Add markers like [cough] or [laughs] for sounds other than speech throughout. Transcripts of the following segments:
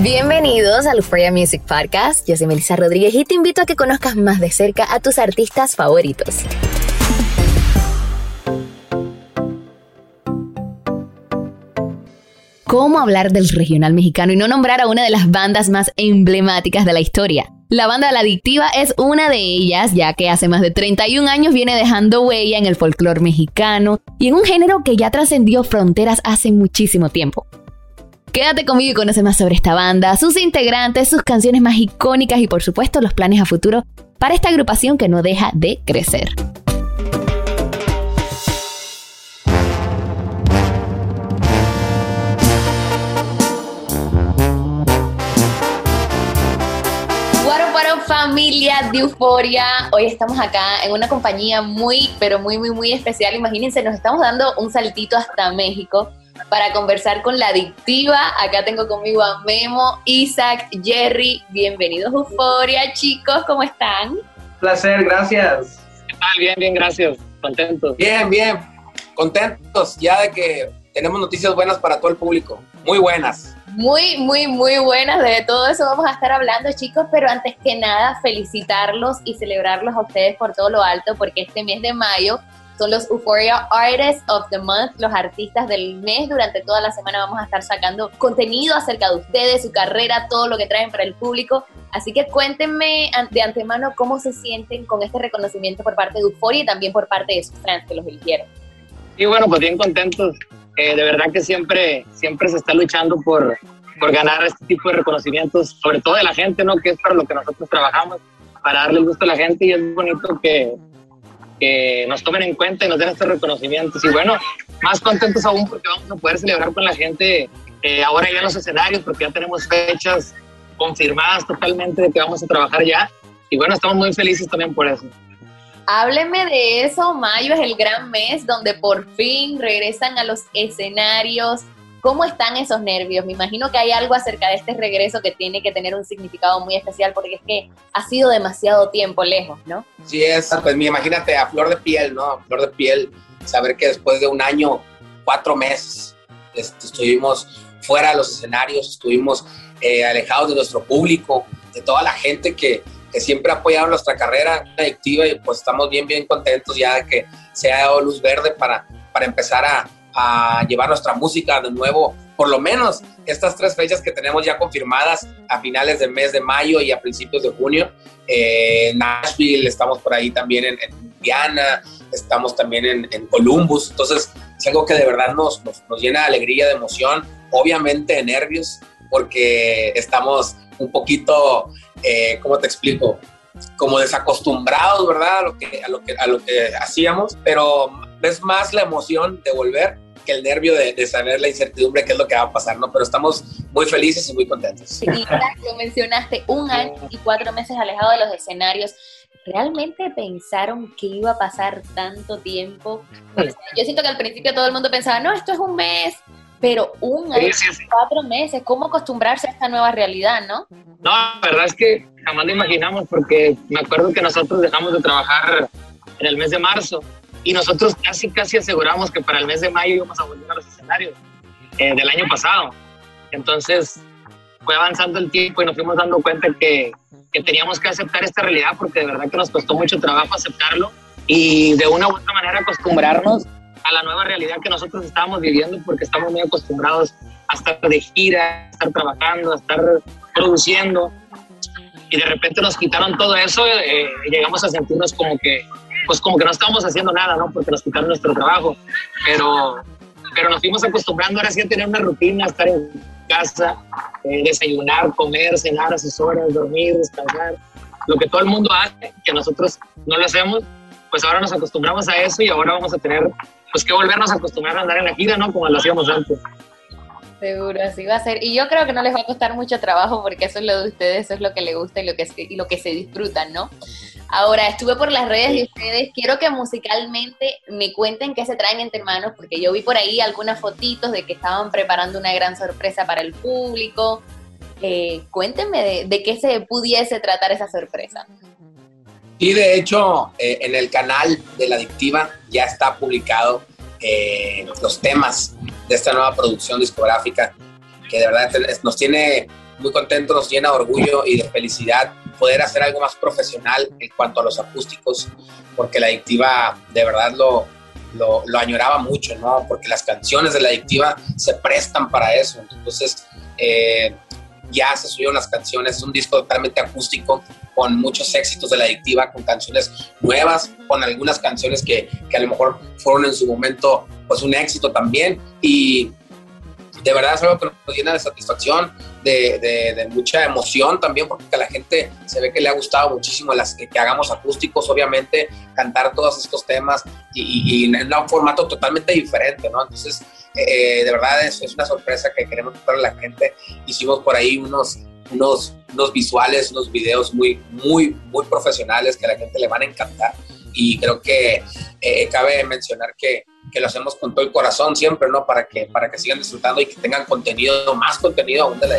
Bienvenidos al Euphoria Music Podcast. Yo soy Melissa Rodríguez y te invito a que conozcas más de cerca a tus artistas favoritos. ¿Cómo hablar del regional mexicano y no nombrar a una de las bandas más emblemáticas de la historia? La banda La Adictiva es una de ellas, ya que hace más de 31 años viene dejando huella en el folclore mexicano y en un género que ya trascendió fronteras hace muchísimo tiempo. Quédate conmigo y conoce más sobre esta banda, sus integrantes, sus canciones más icónicas y por supuesto los planes a futuro para esta agrupación que no deja de crecer. Familia de Euforia. Hoy estamos acá en una compañía muy, pero muy, muy, muy especial. Imagínense, nos estamos dando un saltito hasta México para conversar con la adictiva. Acá tengo conmigo a Memo, Isaac, Jerry. Bienvenidos a Euforia, chicos, ¿cómo están? Placer, gracias. ¿Qué tal? Bien, bien, gracias. Contento. Bien, bien. Contentos ya de que tenemos noticias buenas para todo el público. Muy buenas. Muy, muy, muy buenas. De todo eso vamos a estar hablando, chicos. Pero antes que nada, felicitarlos y celebrarlos a ustedes por todo lo alto, porque este mes de mayo son los Euphoria Artists of the Month, los artistas del mes. Durante toda la semana vamos a estar sacando contenido acerca de ustedes, su carrera, todo lo que traen para el público. Así que cuéntenme de antemano cómo se sienten con este reconocimiento por parte de Euphoria y también por parte de sus fans que los eligieron. Y bueno, pues bien contentos. Eh, de verdad que siempre, siempre se está luchando por, por ganar este tipo de reconocimientos, sobre todo de la gente, ¿no? Que es para lo que nosotros trabajamos, para darle gusto a la gente y es bonito que, que nos tomen en cuenta y nos den estos reconocimientos. Y bueno, más contentos aún porque vamos a poder celebrar con la gente eh, ahora ya en los escenarios, porque ya tenemos fechas confirmadas totalmente de que vamos a trabajar ya. Y bueno, estamos muy felices también por eso. Hábleme de eso, mayo es el gran mes donde por fin regresan a los escenarios. ¿Cómo están esos nervios? Me imagino que hay algo acerca de este regreso que tiene que tener un significado muy especial porque es que ha sido demasiado tiempo lejos, ¿no? Sí es, pues imagínate a flor de piel, ¿no? A flor de piel, saber que después de un año, cuatro meses, este, estuvimos fuera de los escenarios, estuvimos eh, alejados de nuestro público, de toda la gente que, que siempre ha apoyado nuestra carrera adictiva y pues estamos bien, bien contentos ya de que se ha dado luz verde para, para empezar a, a llevar nuestra música de nuevo, por lo menos estas tres fechas que tenemos ya confirmadas a finales del mes de mayo y a principios de junio. Eh, Nashville, estamos por ahí también en, en Indiana, estamos también en, Columbus. Entonces, es algo que de verdad nos, nos, nos llena de alegría, de emoción, obviamente de nervios, porque estamos un poquito, eh, ¿cómo te explico? Como desacostumbrados, ¿verdad? A lo que, a lo que, a lo que hacíamos, pero es más la emoción de volver que el nervio de, de, saber la incertidumbre qué es lo que va a pasar, ¿no? Pero estamos muy felices y muy contentos. Y lo mencionaste, un año y cuatro meses alejado de los escenarios. ¿Realmente pensaron que iba a pasar tanto tiempo? Yo siento que al principio todo el mundo pensaba, no, esto es un mes, pero un año, sí, sí, sí. cuatro meses, ¿cómo acostumbrarse a esta nueva realidad, no? No, la verdad es que jamás lo imaginamos porque me acuerdo que nosotros dejamos de trabajar en el mes de marzo y nosotros casi, casi aseguramos que para el mes de mayo íbamos a volver a los escenarios eh, del año pasado. Entonces fue avanzando el tiempo y nos fuimos dando cuenta que, que, teníamos que aceptar esta realidad porque de verdad que nos costó mucho trabajo aceptarlo y de una u otra manera acostumbrarnos a la nueva realidad que nosotros estamos viviendo porque estamos muy acostumbrados a estar de gira, a estar trabajando, a estar produciendo y de repente nos quitaron todo eso, eh, llegamos a sentirnos como que, pues como que no estábamos haciendo nada, ¿no? Porque nos quitaron nuestro trabajo, pero, pero nos fuimos acostumbrando ahora sí a tener una rutina, estar en casa, eh, desayunar, comer, cenar a sus horas, dormir, descansar, lo que todo el mundo hace, que nosotros no lo hacemos, pues ahora nos acostumbramos a eso y ahora vamos a tener pues que volvernos a acostumbrar a andar en la gira, ¿no? Como lo hacíamos antes. Seguro, así va a ser. Y yo creo que no les va a costar mucho trabajo porque eso es lo de ustedes, eso es lo que les gusta y lo que, y lo que se disfrutan, ¿no? Ahora, estuve por las redes de ustedes. Quiero que musicalmente me cuenten qué se traen entre manos, porque yo vi por ahí algunas fotitos de que estaban preparando una gran sorpresa para el público. Eh, cuéntenme de, qué se pudiese tratar esa sorpresa. Y de hecho, eh, en el canal de La Adictiva ya está publicado eh, los temas de esta nueva producción discográfica, que de verdad nos tiene muy contentos, nos llena de orgullo y de felicidad poder hacer algo más profesional en cuanto a los acústicos, porque la adictiva de verdad lo, lo, añoraba mucho, ¿no? Porque las canciones de la adictiva se prestan para eso. Entonces, eh, ya se subieron las canciones, es un disco totalmente acústico, con muchos éxitos de la adictiva, con canciones nuevas, con algunas canciones que, que a lo mejor fueron en su momento pues un éxito también y de verdad es algo que nos llena de satisfacción, de, de, mucha emoción también, porque a la gente se ve que le ha gustado muchísimo las que, hagamos acústicos, obviamente, cantar todos estos temas y, y, en un formato totalmente diferente, ¿no? Entonces, eh, de verdad es, una sorpresa que queremos para la gente. Hicimos por ahí unos, unos, unos visuales, unos videos muy, muy, muy profesionales que a la gente le van a encantar. Y creo que eh, cabe mencionar que, que, lo hacemos con todo el corazón siempre, ¿no? Para que, para que sigan disfrutando y que tengan contenido, más contenido aún de la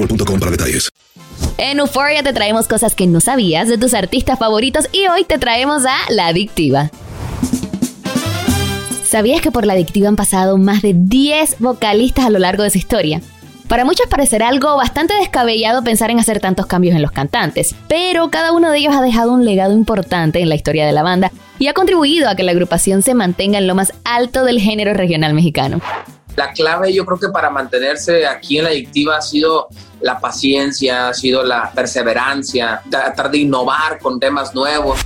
En Euphoria te traemos cosas que no sabías de tus artistas favoritos y hoy te traemos a La Adictiva. ¿Sabías que por La Adictiva han pasado más de 10 vocalistas a lo largo de su historia? Para muchos parecerá algo bastante descabellado pensar en hacer tantos cambios en los cantantes, pero cada uno de ellos ha dejado un legado importante en la historia de la banda y ha contribuido a que la agrupación se mantenga en lo más alto del género regional mexicano. La clave yo creo que para mantenerse aquí en la adictiva ha sido la paciencia, ha sido la perseverancia, tratar de innovar con temas nuevos.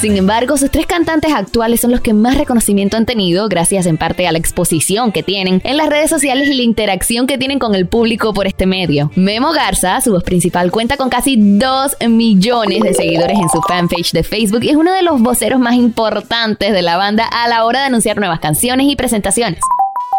Sin embargo, sus tres cantantes actuales son los que más reconocimiento han tenido, gracias en parte a la exposición que tienen en las redes sociales y la interacción que tienen con el público por este medio. Memo Garza, su voz principal, cuenta con casi 2 millones de seguidores en su fanpage de Facebook y es uno de los voceros más importantes de la banda a la hora de anunciar nuevas canciones y presentaciones.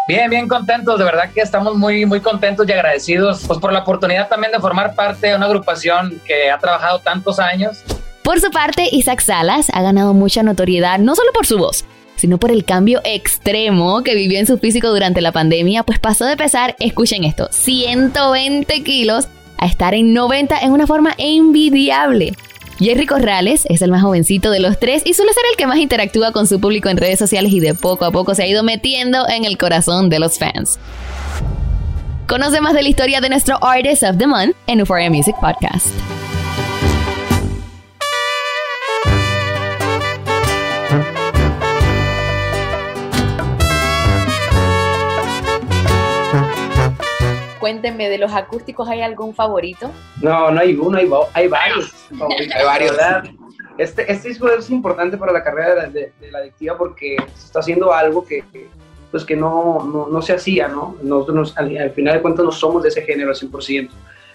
Bien, bien contentos, de verdad que estamos muy, muy contentos y agradecidos pues, por la oportunidad también de formar parte de una agrupación que ha trabajado tantos años. Por su parte, Isaac Salas ha ganado mucha notoriedad no solo por su voz, sino por el cambio extremo que vivió en su físico durante la pandemia, pues pasó de pesar, escuchen esto, 120 kilos a estar en 90 en una forma envidiable. Jerry Corrales es el más jovencito de los tres y suele ser el que más interactúa con su público en redes sociales y de poco a poco se ha ido metiendo en el corazón de los fans. Conoce más de la historia de nuestro Artist of the Month en Euphoria Music Podcast. Cuéntenme, ¿de los acústicos hay algún favorito? No, no hay uno, hay, hay varios. [laughs] hay varios. Este, este disco es importante para la carrera de, la adictiva porque se está haciendo algo que, pues que no, no, no, se hacía, ¿no? Nosotros al, al, final de cuentas no somos de ese género al 100%,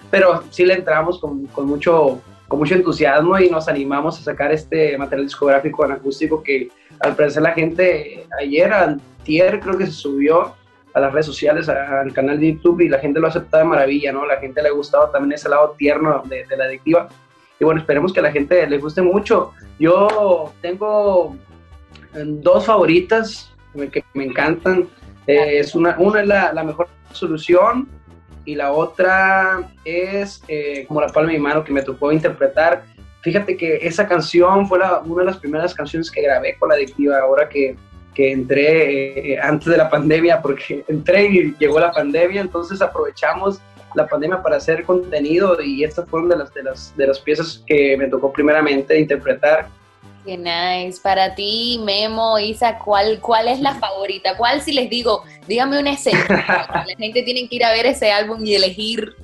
pero sí le entramos con, con, mucho, con mucho entusiasmo y nos animamos a sacar este material discográfico en acústico que al parecer la gente ayer, antier creo que se subió a las redes sociales, al canal de YouTube y la gente lo ha aceptado de maravilla, ¿no? La gente le ha gustado también ese lado tierno de, la adictiva. Y bueno, esperemos que a la gente le guste mucho. Yo tengo eh, dos favoritas que me encantan. Eh, es una, una es la, la, mejor solución y la otra es eh, como la palma de mi mano que me tocó interpretar. Fíjate que esa canción fue la, una de las primeras canciones que grabé con la adictiva ahora que, que entré eh, antes de la pandemia, porque [laughs] entré y llegó la pandemia, entonces aprovechamos la pandemia para hacer contenido y estas fueron de las, de las, de las piezas que me tocó primeramente interpretar. Qué nice. Para ti, Memo, Isa, ¿cuál, ¿cuál es la [laughs] favorita? ¿Cuál si les digo, dígame una escena? [laughs] la gente tiene que ir a ver ese álbum y elegir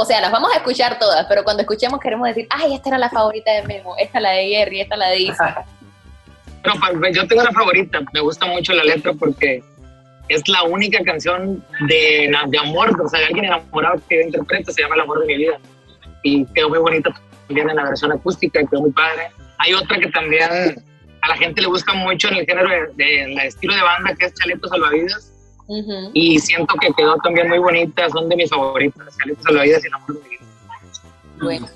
o sea, las vamos a escuchar todas, pero cuando escuchemos queremos decir, ay, esta era la favorita de Memo, esta la de Jerry, esta la de Isa. Pues, yo tengo una favorita, me gusta mucho la letra porque es la única canción de, de amor, o sea, de alguien enamorado que yo interpreto, se llama El amor de mi vida. Y quedó muy bonita también en la versión acústica, quedó muy padre. Hay otra que también a la gente le gusta mucho en el género de, estilo de banda, que es Chaletos Salvavidas. Y siento que quedó también muy bonita, son de mis favoritas, Chaletos Salvavidas y El amor de mi vida. Bueno,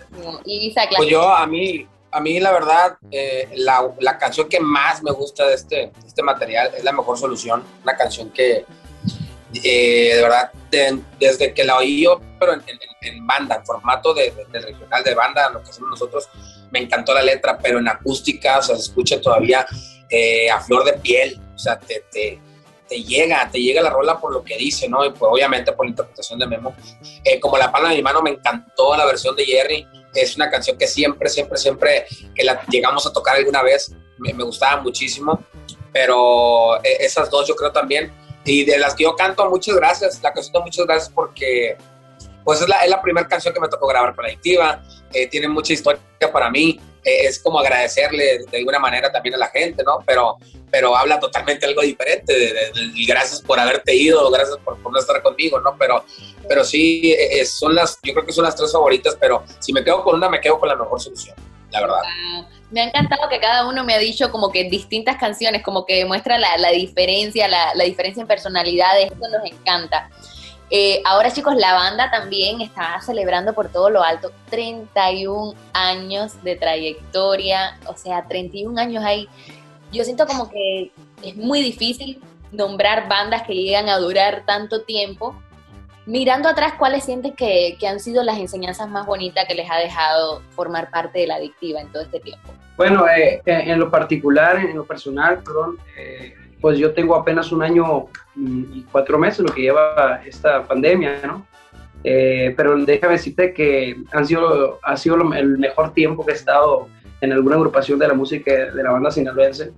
y Isa, Pues yo, a mí, a mí la verdad, eh, la, la, canción que más me gusta de este, este material es La Mejor Solución, una canción que eh, de verdad, desde que la oí yo, pero en, en, banda, en formato de, regional de banda, lo que hacemos nosotros, me encantó la letra, pero en acústica, o sea, se escucha todavía eh, a flor de piel, o sea, te, te, te, llega, te llega la rola por lo que dice, ¿no? Y pues obviamente por la interpretación de Memo. como La Palma de mi Mano me encantó la versión de Jerry, es una canción que siempre, siempre, siempre que la llegamos a tocar alguna vez, me, gustaba muchísimo, pero eh, esas dos yo creo también. Y de las que yo canto, muchas gracias, la canción de muchas gracias porque pues es la, es la primera canción que me tocó grabar con adictiva, eh, tiene mucha historia para mí, eh, es como agradecerle de alguna manera también a la gente, ¿no? Pero, pero habla totalmente algo diferente, de, gracias por haberte ido, gracias por, por, no estar conmigo, ¿no? Pero, pero sí, eh, son las, yo creo que son las tres favoritas, pero si me quedo con una, me quedo con la mejor solución, la verdad. Me ha encantado que cada uno me ha dicho como que distintas canciones, como que muestra la, la diferencia, la, la diferencia en personalidades, eso nos encanta. Eh, ahora chicos, la banda también está celebrando por todo lo alto 31 años de trayectoria, o sea, 31 años ahí. Yo siento como que es muy difícil nombrar bandas que llegan a durar tanto tiempo. Mirando atrás, ¿cuáles sientes que, han sido las enseñanzas más bonitas que les ha dejado formar parte de la adictiva en todo este tiempo? Bueno, eh, eh, en lo particular, en lo personal, perdón, pues yo tengo apenas un año y cuatro meses lo que lleva esta pandemia, ¿no? Eh, pero déjame decirte que han sido, ha sido el mejor tiempo que he estado en alguna agrupación de la música de la banda sinaloense.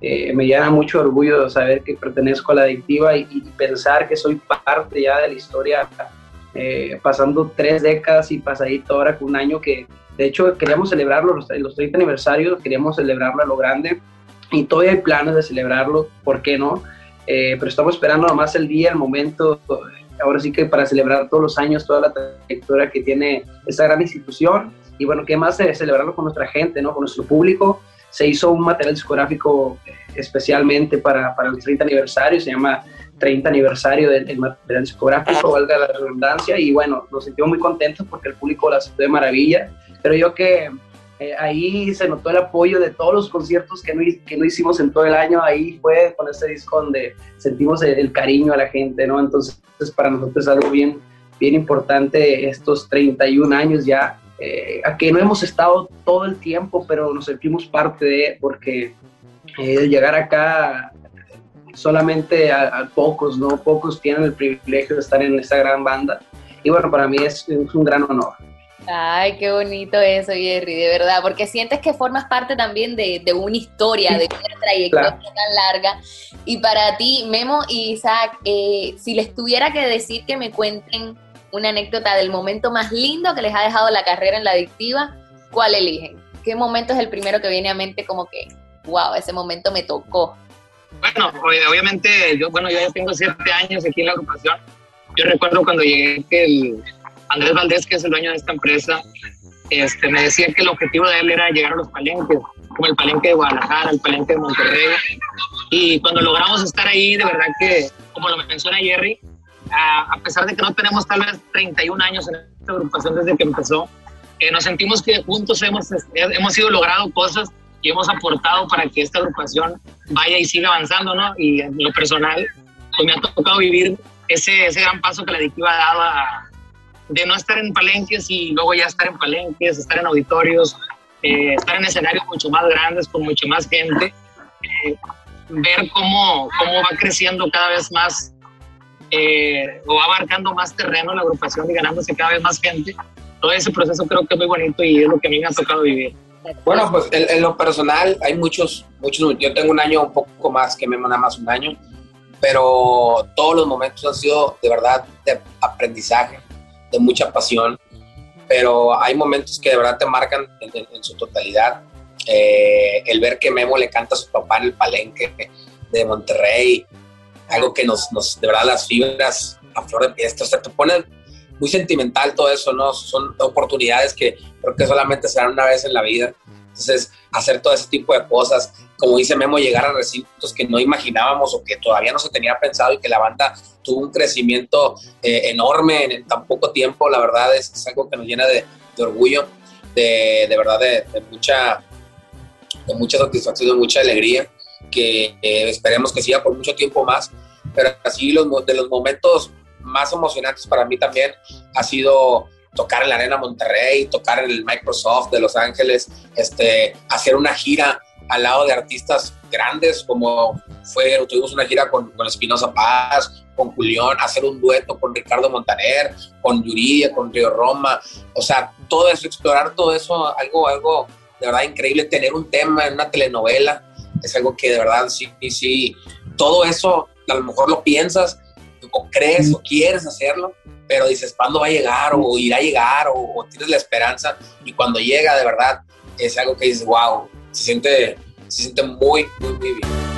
Eh, me llena mucho orgullo saber que pertenezco a la adictiva y, pensar que soy parte ya de la historia, eh, pasando tres décadas y pasadito ahora con un año que, de hecho, queríamos celebrarlo, los, los 30 aniversarios, queríamos celebrarlo a lo grande y todavía hay planes de celebrarlo, ¿por qué no? Eh, pero estamos esperando nomás el día, el momento, ahora sí que para celebrar todos los años, toda la trayectoria que tiene esta gran institución y bueno, qué más de celebrarlo con nuestra gente, ¿no? Con nuestro público. Se hizo un material discográfico eh, especialmente para, para el 30 aniversario, se llama 30 aniversario del, del material discográfico, valga la redundancia, y bueno, nos sentimos muy contentos porque el público la aceptó de maravilla. Pero yo que eh, ahí se notó el apoyo de todos los conciertos que no, que no hicimos en todo el año, ahí fue con este disco donde sentimos el, cariño a la gente, ¿no? Entonces, para nosotros es algo bien, bien importante estos 31 años ya, eh, a que no hemos estado todo el tiempo, pero nos sentimos parte de, porque eh, llegar acá solamente a, pocos, ¿no? Pocos tienen el privilegio de estar en esta gran banda. Y bueno, para mí es un gran honor. Ay, qué bonito eso, Jerry, de verdad, porque sientes que formas parte también de, de una historia, de una [laughs] trayectoria tan larga. Y para ti, Memo y Isaac, eh, si les tuviera que decir que me cuenten una anécdota del momento más lindo que les ha dejado la carrera en la adictiva, ¿cuál eligen? ¿Qué momento es el primero que viene a mente como que, wow, ese momento me tocó? Bueno, obviamente, yo, bueno, yo ya tengo siete años aquí en la agrupación. Yo recuerdo cuando llegué que el Andrés Valdés, que es el dueño de esta empresa, este, me decía que el objetivo de él era llegar a los palenques, como el palenque de Guadalajara, el palenque de Monterrey. Y cuando logramos estar ahí, de verdad que, como lo menciona Jerry, a, pesar de que no tenemos tal vez 31 años en esta agrupación desde que empezó, eh, nos sentimos que juntos hemos, hemos ido logrado cosas y hemos aportado para que esta agrupación vaya y siga avanzando, ¿no? Y en lo personal, pues me ha tocado vivir ese, ese gran paso que la adictiva ha dado a, de no estar en palenques y luego ya estar en palenques, estar en auditorios, eh, estar en escenarios mucho más grandes con mucho más gente, eh, ver cómo, cómo va creciendo cada vez más eh, o abarcando más terreno la agrupación y ganándose cada vez más gente. Todo ese proceso creo que es muy bonito y es lo que a mí me ha tocado vivir. Bueno, pues en, lo personal hay muchos, muchos, yo tengo un año un poco más que Memo, nada más un año, pero todos los momentos han sido de verdad de aprendizaje de mucha pasión, pero hay momentos que de verdad te marcan en, su totalidad. Eh, el ver que Memo le canta a su papá en el palenque de Monterrey, algo que nos, nos de verdad las fibras a flor de piel, o sea, te ponen muy sentimental todo eso, ¿no? Son oportunidades que creo que solamente se dan una vez en la vida. Entonces, hacer todo ese tipo de cosas, como dice Memo, llegar a recintos que no imaginábamos o que todavía no se tenía pensado y que la banda tuvo un crecimiento eh, enorme en, tan poco tiempo, la verdad es, algo que nos llena de, orgullo, de, de verdad de, mucha, de mucha satisfacción, de mucha alegría, que eh, esperemos que siga por mucho tiempo más, pero así los, de los momentos más emocionantes para mí también ha sido tocar en la Arena Monterrey, tocar en el Microsoft de Los Ángeles, este, hacer una gira al lado de artistas grandes como fue, tuvimos una gira con, con Espinosa Paz, con Julián, hacer un dueto con Ricardo Montaner, con Yuridia, con Río Roma, o sea, todo eso, explorar todo eso, algo, algo de verdad increíble, tener un tema en una telenovela, es algo que de verdad sí, sí, todo eso a lo mejor lo piensas o crees o quieres hacerlo, pero dices, ¿cuándo va a llegar? O irá a llegar, o, tienes la esperanza, y cuando llega, de verdad, es algo que dices, wow, se siente, se siente muy, muy, muy bien.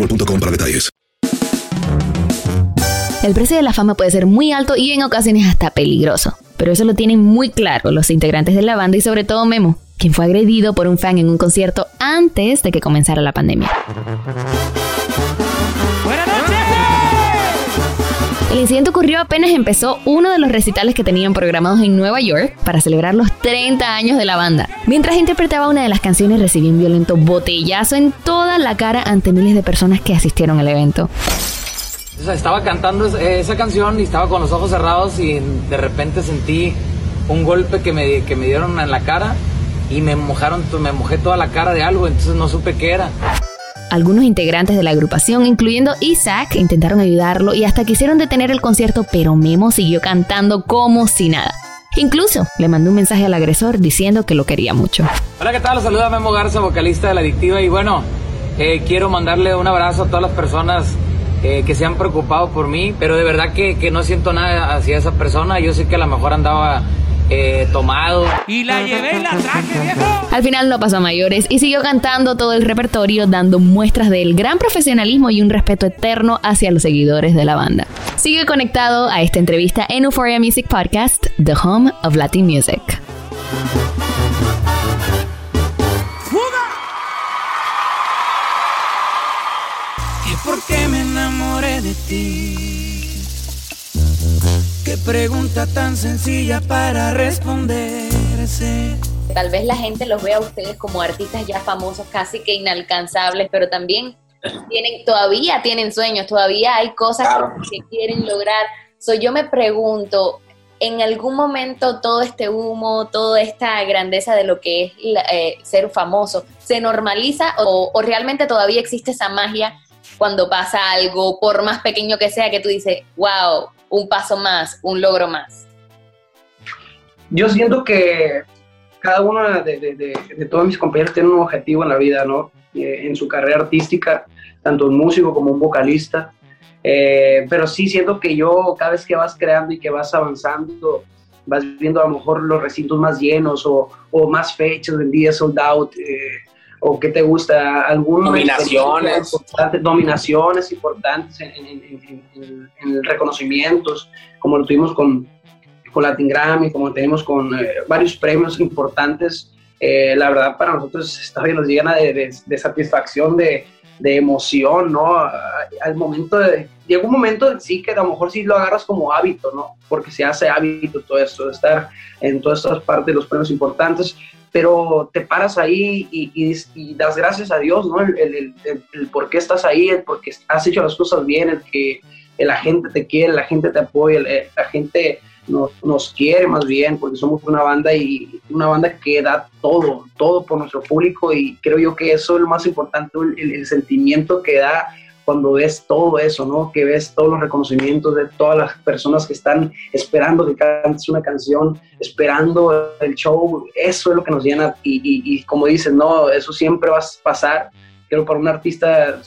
El precio de la fama puede ser muy alto y en ocasiones hasta peligroso, pero eso lo tienen muy claro los integrantes de la banda y sobre todo Memo, quien fue agredido por un fan en un concierto antes de que comenzara la pandemia. El incidente ocurrió apenas empezó uno de los recitales que tenían programados en Nueva York para celebrar los 30 años de la banda. Mientras interpretaba una de las canciones recibió un violento botellazo en toda la cara ante miles de personas que asistieron al evento. Estaba cantando esa canción y estaba con los ojos cerrados y de repente sentí un golpe que me, que me dieron en la cara y me mojaron, me mojé toda la cara de algo, entonces no supe qué era. Algunos integrantes de la agrupación, incluyendo Isaac, intentaron ayudarlo y hasta quisieron detener el concierto, pero Memo siguió cantando como si nada. Incluso le mandó un mensaje al agresor diciendo que lo quería mucho. Hola, ¿qué tal? Los saluda Memo Garza, vocalista de La Adictiva. Y bueno, eh, quiero mandarle un abrazo a todas las personas eh, que se han preocupado por mí, pero de verdad que, que no siento nada hacia esa persona. Yo sé que a lo mejor andaba eh, tomado. Y la llevé y la traje, viejo. Al final no pasó a mayores y siguió cantando todo el repertorio, dando muestras del gran profesionalismo y un respeto eterno hacia los seguidores de la banda. Sigue conectado a esta entrevista en Euphoria Music Podcast, The Home of Latin Music. ¿Y por qué me enamoré de ti? Pregunta tan sencilla para responderse. Tal vez la gente los vea a ustedes como artistas ya famosos, casi que inalcanzables, pero también tienen, todavía tienen sueños, todavía hay cosas que, que quieren lograr. So, yo me pregunto, en algún momento todo este humo, toda esta grandeza de lo que es la- eh, ser famoso, ¿se normaliza o, o realmente todavía existe esa magia cuando pasa algo, por más pequeño que sea, que tú dices, wow, un paso más, un logro más? Yo siento que cada uno de, de- de- todos mis compañeros tiene un objetivo en la vida, ¿no? Eh, en su carrera artística, tanto un músico como un vocalista. Eh, pero sí siento que yo, cada vez que vas creando y que vas avanzando, vas viendo a lo mejor los recintos más llenos o, o más fechas vendidas, sold out, eh, o qué te gusta, alguna Nominaciones. experiencia importante, nominaciones importantes en, en- en- en- en reconocimientos, como lo tuvimos con, con Latin Grammy, como tenemos con eh, varios premios importantes. Eh, la verdad, para nosotros esta nos llena de, de- de satisfacción, de, de emoción, ¿no? Al momento de. Llega un momento en sí que a lo mejor sí lo agarras como hábito, ¿no? Porque se hace hábito todo esto, de estar en todas estas partes de los premios importantes, pero te paras ahí y, y- das gracias a Dios, ¿no? El, el- el- el- por qué estás ahí, el por qué has hecho las cosas bien, el que la gente te quiere, la gente te apoya, la gente nos, nos quiere más bien, porque somos una banda y una banda que da todo, todo por nuestro público y creo yo que eso es lo más importante, el sentimiento que da cuando ves todo eso, ¿no? Que ves todos los reconocimientos de todas las personas que están esperando que cantes una canción, esperando el show, eso es lo que nos llena. Y, y- y como dices, no, eso siempre va a pasar, creo para un artista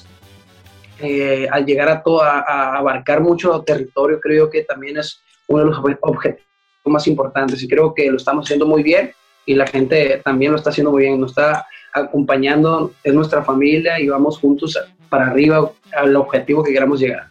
eh, al llegar a, todo, a, a abarcar mucho territorio, creo que también es uno de los obje- objetivos más importantes. Y creo que lo estamos haciendo muy bien y la gente también lo está haciendo muy bien, nos está acompañando, es nuestra familia y vamos juntos para arriba al objetivo que queramos llegar.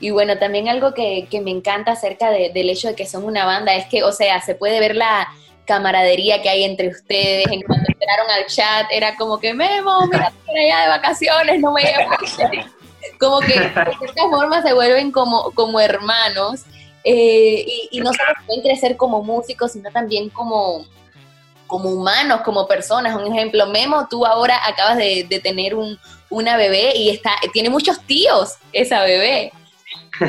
Y bueno, también algo que, que me encanta acerca de- del hecho de que son una banda es que, o sea, se puede ver la camaradería que hay entre ustedes. En cuanto entraron al chat, era como que, Memo, mira, [laughs] allá de vacaciones, no me llevas. [laughs] como que de cierta forma se vuelven como, como hermanos. eh, y, y no solo pueden crecer como músicos, sino también como, como humanos, como personas. Un ejemplo, Memo, tú ahora acabas de, de tener un, una bebé y está, tiene muchos tíos esa bebé.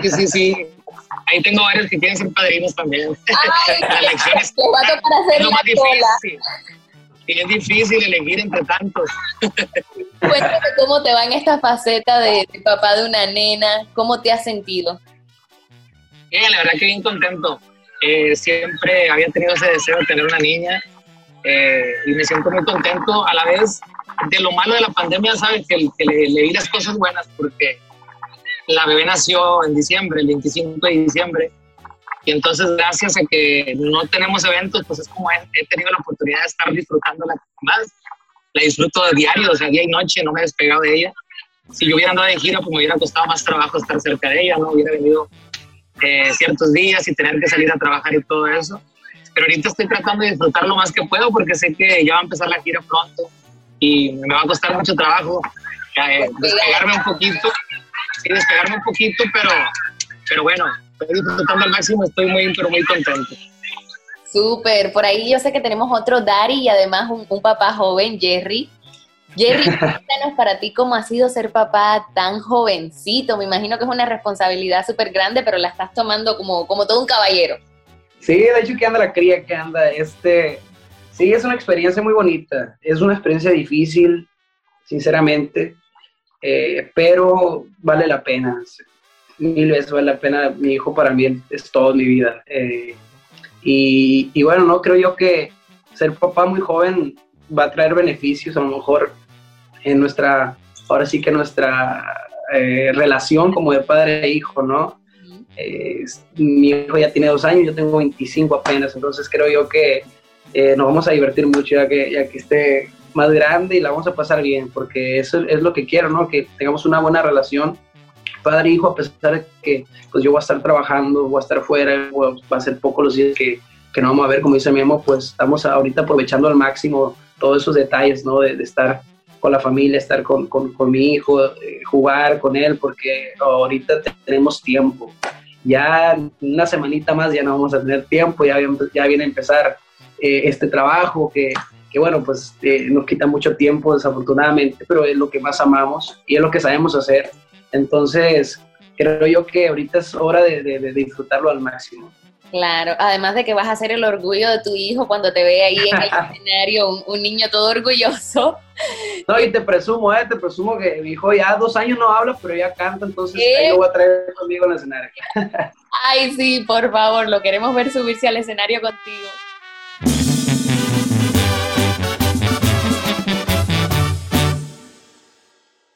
Sí, sí, sí. ahí tengo varios que quieren ser padrinos también. Ay, [laughs] la elección es, les va a tocar hacer es lo la más cola. difícil. Y es difícil elegir entre tantos. Cuéntame cómo te va en esta faceta de, de papá de una nena, cómo te has sentido. Bien, la verdad que bien contento. Eh, siempre había tenido ese deseo de tener una niña eh, y me siento muy contento. A la vez, de lo malo de la pandemia, sabes que, que le, le vi las cosas buenas porque la bebé nació en diciembre, el 25 de diciembre. Y entonces, gracias a que no tenemos eventos, pues es como he, he tenido la oportunidad de estar disfrutándola más. La disfruto de diario, o sea, día y noche, no me he despegado de ella. Si yo hubiera andado de gira, pues me hubiera costado más trabajo estar cerca de ella, ¿no? Hubiera venido eh, ciertos días y tener que salir a trabajar y todo eso. Pero ahorita estoy tratando de disfrutar lo más que puedo porque sé que ya va a empezar la gira pronto y me va a costar mucho trabajo eh, despegarme un poquito, sí, despegarme un poquito, pero, pero bueno, estoy disfrutando al máximo, estoy muy, pero muy contento. Súper, por ahí yo sé que tenemos otro Dari y además un, un papá joven, Jerry. Jerry, [laughs] cuéntanos para ti cómo ha sido ser papá tan jovencito. Me imagino que es una responsabilidad súper grande, pero la estás tomando como, como todo un caballero. Sí, de hecho que anda la cría, que anda. Este, sí, es una experiencia muy bonita. Es una experiencia difícil, sinceramente, eh, pero vale la pena. Mil veces vale la pena. Mi hijo para mí es todo mi vida. Eh, y, bueno, no creo yo que ser papá muy joven va a traer beneficios, a lo mejor en nuestra, ahora sí que nuestra eh, relación como de padre e hijo, ¿no? Eh, mi hijo ya tiene dos años, yo tengo 25 apenas, entonces creo yo que eh, nos vamos a divertir mucho ya que, ya que esté más grande y la vamos a pasar bien, porque eso es lo que quiero, ¿no? Que tengamos una buena relación padre e hijo, a pesar de que pues yo voy a estar trabajando, voy a estar fuera, va a ser poco los días que, que no vamos a ver, como dice Memo, pues estamos ahorita aprovechando al máximo todos esos detalles, ¿no? De, de estar con la familia, estar con, con, con mi hijo, eh, jugar con él, porque ahorita te- tenemos tiempo. Ya una semanita más ya no vamos a tener tiempo, ya, ya viene a empezar eh, este trabajo que, que bueno, pues eh, nos quita mucho tiempo desafortunadamente, pero es lo que más amamos y es lo que sabemos hacer. Entonces, creo yo que ahorita es hora de, de- de disfrutarlo al máximo. Claro, además de que vas a ser el orgullo de tu hijo cuando te ve ahí en el [laughs] escenario, un, un niño todo orgulloso. No, y te presumo, eh, te presumo que mi hijo ya dos años no habla, pero ya canta, entonces ahí lo voy a traer conmigo el escenario. Ay, sí, por favor, lo queremos ver subirse al escenario contigo.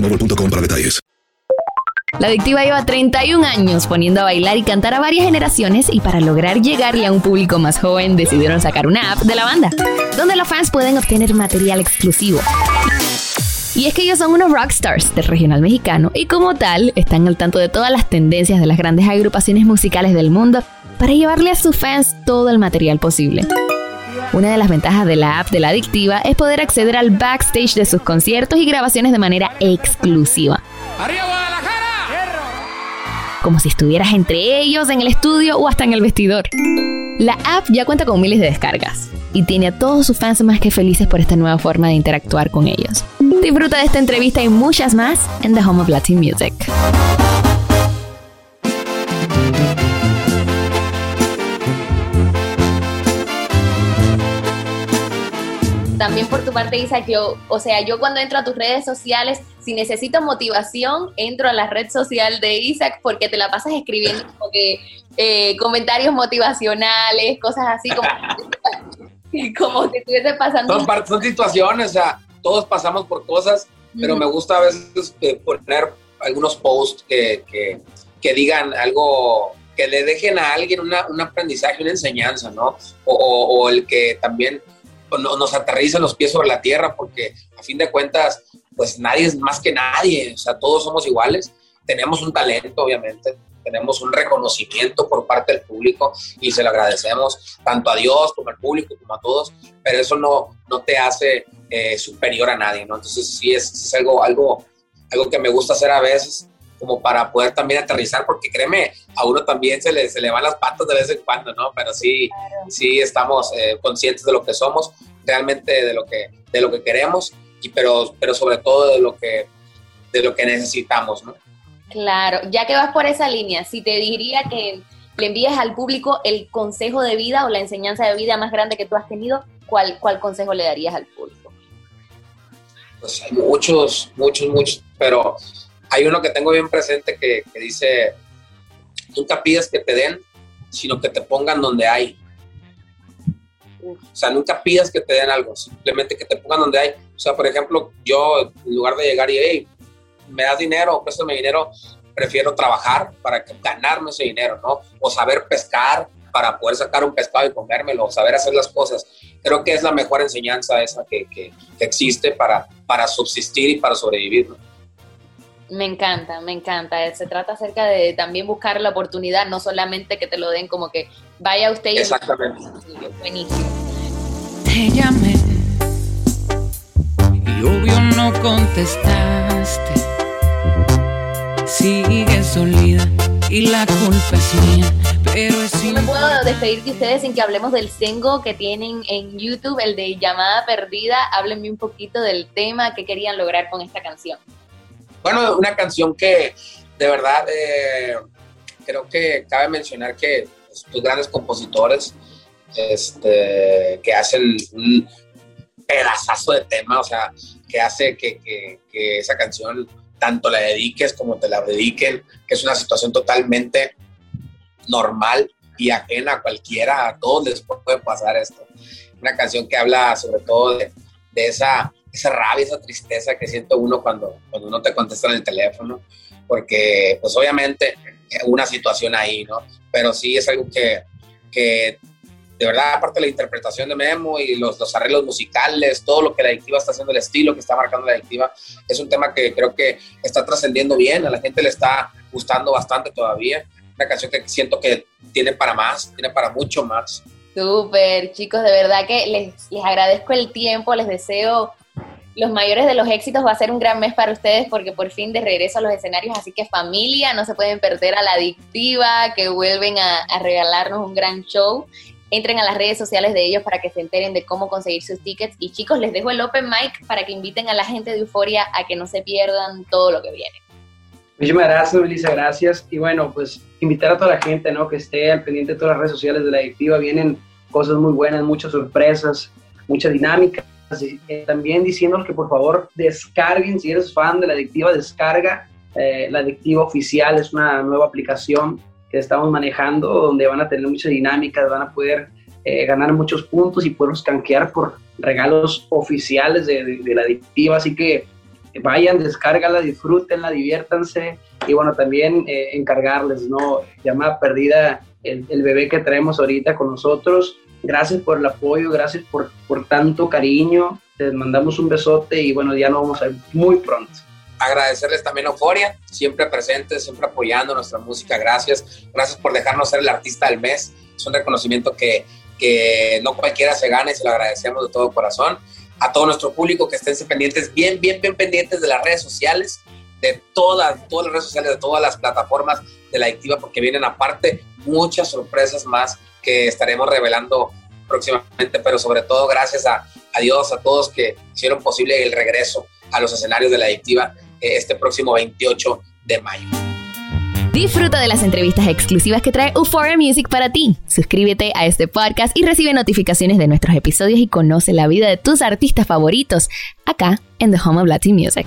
boostmobile.com para detalles. La adictiva lleva 31 años poniendo a bailar y cantar a varias generaciones y para lograr llegarle a un público más joven decidieron sacar una app de la banda, donde los fans pueden obtener material exclusivo. Y es que ellos son unos rockstars del regional mexicano y como tal están al tanto de todas las tendencias de las grandes agrupaciones musicales del mundo para llevarle a sus fans todo el material posible. Una de las ventajas de la app de la adictiva es poder acceder al backstage de sus conciertos y grabaciones de manera exclusiva. Como si estuvieras entre ellos en el estudio o hasta en el vestidor. La app ya cuenta con miles de descargas y tiene a todos sus fans más que felices por esta nueva forma de interactuar con ellos. Disfruta de esta entrevista y muchas más en The Home of Latin Music. También por tu parte, Isa, yo, o sea, yo cuando entro a tus redes sociales, si necesito motivación, entro a la red social de Isaac porque te la pasas escribiendo como que, eh, comentarios motivacionales, cosas así como, [laughs] como que estuviese pasando. Son, son situaciones, o sea, todos pasamos por cosas, pero me gusta a veces eh, poner algunos posts que, que, que, digan algo, que le dejen a alguien una, un aprendizaje, una enseñanza, ¿no? O, o, o el que también nos aterricen los pies sobre la tierra, porque a fin de cuentas, pues nadie es más que nadie, o sea, todos somos iguales, tenemos un talento, obviamente, tenemos un reconocimiento por parte del público y se lo agradecemos tanto a Dios como al público, como a todos, pero eso no, no te hace eh, superior a nadie, ¿no? Entonces sí es, es, algo, algo, algo que me gusta hacer a veces como para poder también aterrizar, porque créeme, a uno también se le, se le van las patas de vez en cuando, ¿no? Pero sí, sí estamos eh, conscientes de lo que somos, realmente de lo que, de lo que queremos, y pero, pero sobre todo de lo que, de lo que necesitamos, ¿no? Claro, ya que vas por esa línea, si te diría que le envíes al público el consejo de vida o la enseñanza de vida más grande que tú has tenido, ¿cuál, cuál consejo le darías al público? Pues hay muchos, muchos, muchos, pero hay uno que tengo bien presente que, que, dice, nunca pides que te den, sino que te pongan donde hay. O sea, nunca pidas que te den algo, simplemente que te pongan donde hay. O sea, por ejemplo, yo en lugar de llegar y, hey, me das dinero, préstame dinero, prefiero trabajar para ganarme ese dinero, ¿no? O saber pescar para poder sacar un pescado y comérmelo, saber hacer las cosas. Creo que es la mejor enseñanza esa que, que, que existe para, para subsistir y para sobrevivir, ¿no? Me encanta, me encanta. Se trata acerca de también buscar la oportunidad, no solamente que te lo den como que vaya usted y... Exactamente. Buenísimo. Te llamé y obvio no contestaste. Sigue solida y la culpa es mía, pero es No me puedo despedir de ustedes sin que hablemos del Sengo que tienen en YouTube, el de Llamada Perdida. Háblenme un poquito del tema que querían lograr con esta canción. Bueno, una canción que de verdad eh, creo que cabe mencionar que pues, los grandes compositores este, que hacen un pedazazo de tema, o sea, que hace que, que, esa canción tanto la dediques como te la dediquen, que es una situación totalmente normal y ajena a cualquiera, a todos les puede pasar esto. Una canción que habla sobre todo de esa esa rabia, esa tristeza que siento uno cuando, cuando no te contestan el teléfono, porque pues obviamente una situación ahí, ¿no? Pero sí es algo que, que de verdad, aparte de la interpretación de Memo y los, los, arreglos musicales, todo lo que la adictiva está haciendo, el estilo que está marcando la adictiva, es un tema que creo que está trascendiendo bien, a la gente le está gustando bastante todavía. Una canción que siento que tiene para más, tiene para mucho más. Súper, chicos, de verdad que les, les agradezco el tiempo, les deseo los mayores de los éxitos va a ser un gran mes para ustedes porque por fin de regreso a los escenarios, así que familia, no se pueden perder a la adictiva, que vuelven a, regalarnos un gran show. Entren a las redes sociales de ellos para que se enteren de cómo conseguir sus tickets. Y chicos, les dejo el open mic para que inviten a la gente de Euforia a que no se pierdan todo lo que viene. Muchísimas gracias, Melissa, gracias. Y bueno, pues invitar a toda la gente, ¿no? Que esté al pendiente de todas las redes sociales de la adictiva. Vienen cosas muy buenas, muchas sorpresas, mucha dinámica también diciéndoles que por favor descarguen, si eres fan de la adictiva, descarga eh, la adictiva oficial, es una nueva aplicación que estamos manejando donde van a tener muchas dinámicas, van a poder eh, ganar muchos puntos y poderlos canjear por regalos oficiales de, la adictiva, así que vayan, descárgala, disfrútenla, diviértanse y bueno, también eh, encargarles, ¿no? Llamada perdida, el, el, bebé que traemos ahorita con nosotros. Gracias por el apoyo, gracias por, por tanto cariño. Les mandamos un besote y bueno, ya nos vamos a ver muy pronto agradecerles también a Euforia, siempre presentes, siempre apoyando nuestra música. Gracias. Gracias por dejarnos ser el artista del mes. Es un reconocimiento que, que no cualquiera se gane y se lo agradecemos de todo corazón. A todo nuestro público que estén pendientes, bien, bien, bien pendientes de las redes sociales, de todas, todas las redes sociales, de todas las plataformas de la adictiva, porque vienen aparte muchas sorpresas más que estaremos revelando próximamente, pero sobre todo gracias a, a Dios, a todos que hicieron posible el regreso a los escenarios de la adictiva este próximo 28 de mayo. Disfruta de las entrevistas exclusivas que trae Euphoria Music para ti. Suscríbete a este podcast y recibe notificaciones de nuestros episodios y conoce la vida de tus artistas favoritos acá en The Home of Latin Music.